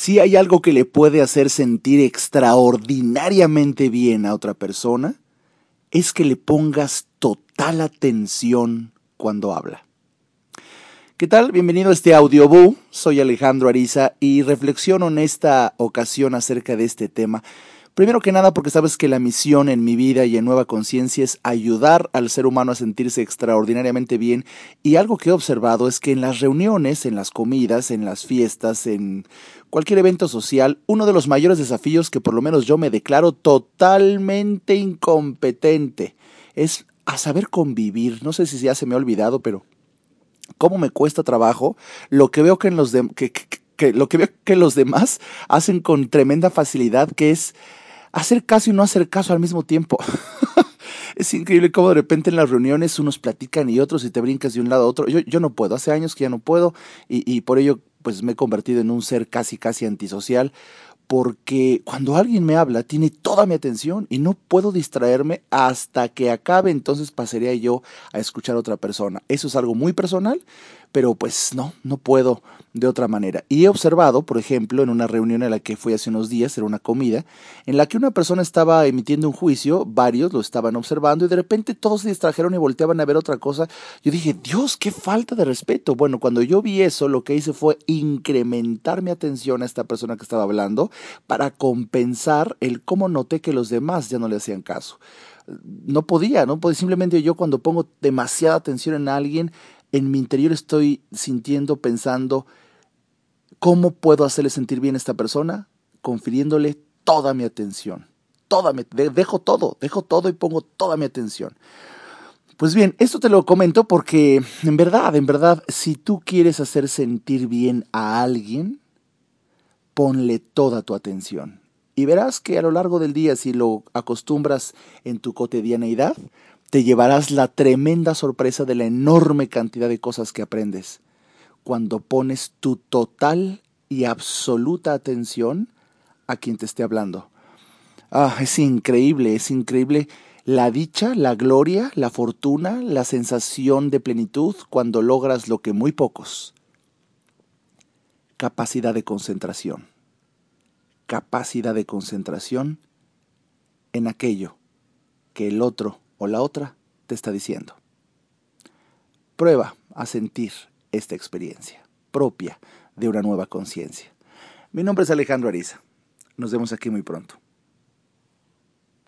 Si hay algo que le puede hacer sentir extraordinariamente bien a otra persona, es que le pongas total atención cuando habla. ¿Qué tal? Bienvenido a este Audioboo. Soy Alejandro Ariza y reflexiono en esta ocasión acerca de este tema. Primero que nada porque sabes que la misión en mi vida y en Nueva Conciencia es ayudar al ser humano a sentirse extraordinariamente bien y algo que he observado es que en las reuniones, en las comidas, en las fiestas, en cualquier evento social, uno de los mayores desafíos que por lo menos yo me declaro totalmente incompetente es a saber convivir. No sé si ya se me ha olvidado, pero cómo me cuesta trabajo lo que veo que los que, lo que veo que los demás hacen con tremenda facilidad, que es hacer caso y no hacer caso al mismo tiempo. es increíble cómo de repente en las reuniones unos platican y otros y te brincas de un lado a otro. Yo, yo no puedo, hace años que ya no puedo y, y por ello pues me he convertido en un ser casi casi antisocial porque cuando alguien me habla tiene toda mi atención y no puedo distraerme hasta que acabe, entonces pasaría yo a escuchar a otra persona. Eso es algo muy personal, pero pues no, no puedo de otra manera. Y he observado, por ejemplo, en una reunión en la que fui hace unos días, era una comida, en la que una persona estaba emitiendo un juicio, varios lo estaban observando y de repente todos se distrajeron y volteaban a ver otra cosa. Yo dije, Dios, qué falta de respeto. Bueno, cuando yo vi eso, lo que hice fue incrementar mi atención a esta persona que estaba hablando para compensar el cómo noté que los demás ya no le hacían caso. No podía, no podía. Simplemente yo cuando pongo demasiada atención en alguien, en mi interior estoy sintiendo, pensando, ¿cómo puedo hacerle sentir bien a esta persona? Confiriéndole toda mi atención. Toda mi, dejo todo, dejo todo y pongo toda mi atención. Pues bien, esto te lo comento porque en verdad, en verdad, si tú quieres hacer sentir bien a alguien, ponle toda tu atención. Y verás que a lo largo del día, si lo acostumbras en tu cotidianeidad, te llevarás la tremenda sorpresa de la enorme cantidad de cosas que aprendes cuando pones tu total y absoluta atención a quien te esté hablando. Ah, es increíble, es increíble la dicha, la gloria, la fortuna, la sensación de plenitud cuando logras lo que muy pocos. Capacidad de concentración. Capacidad de concentración en aquello que el otro o la otra te está diciendo. Prueba a sentir esta experiencia propia de una nueva conciencia. Mi nombre es Alejandro Ariza. Nos vemos aquí muy pronto.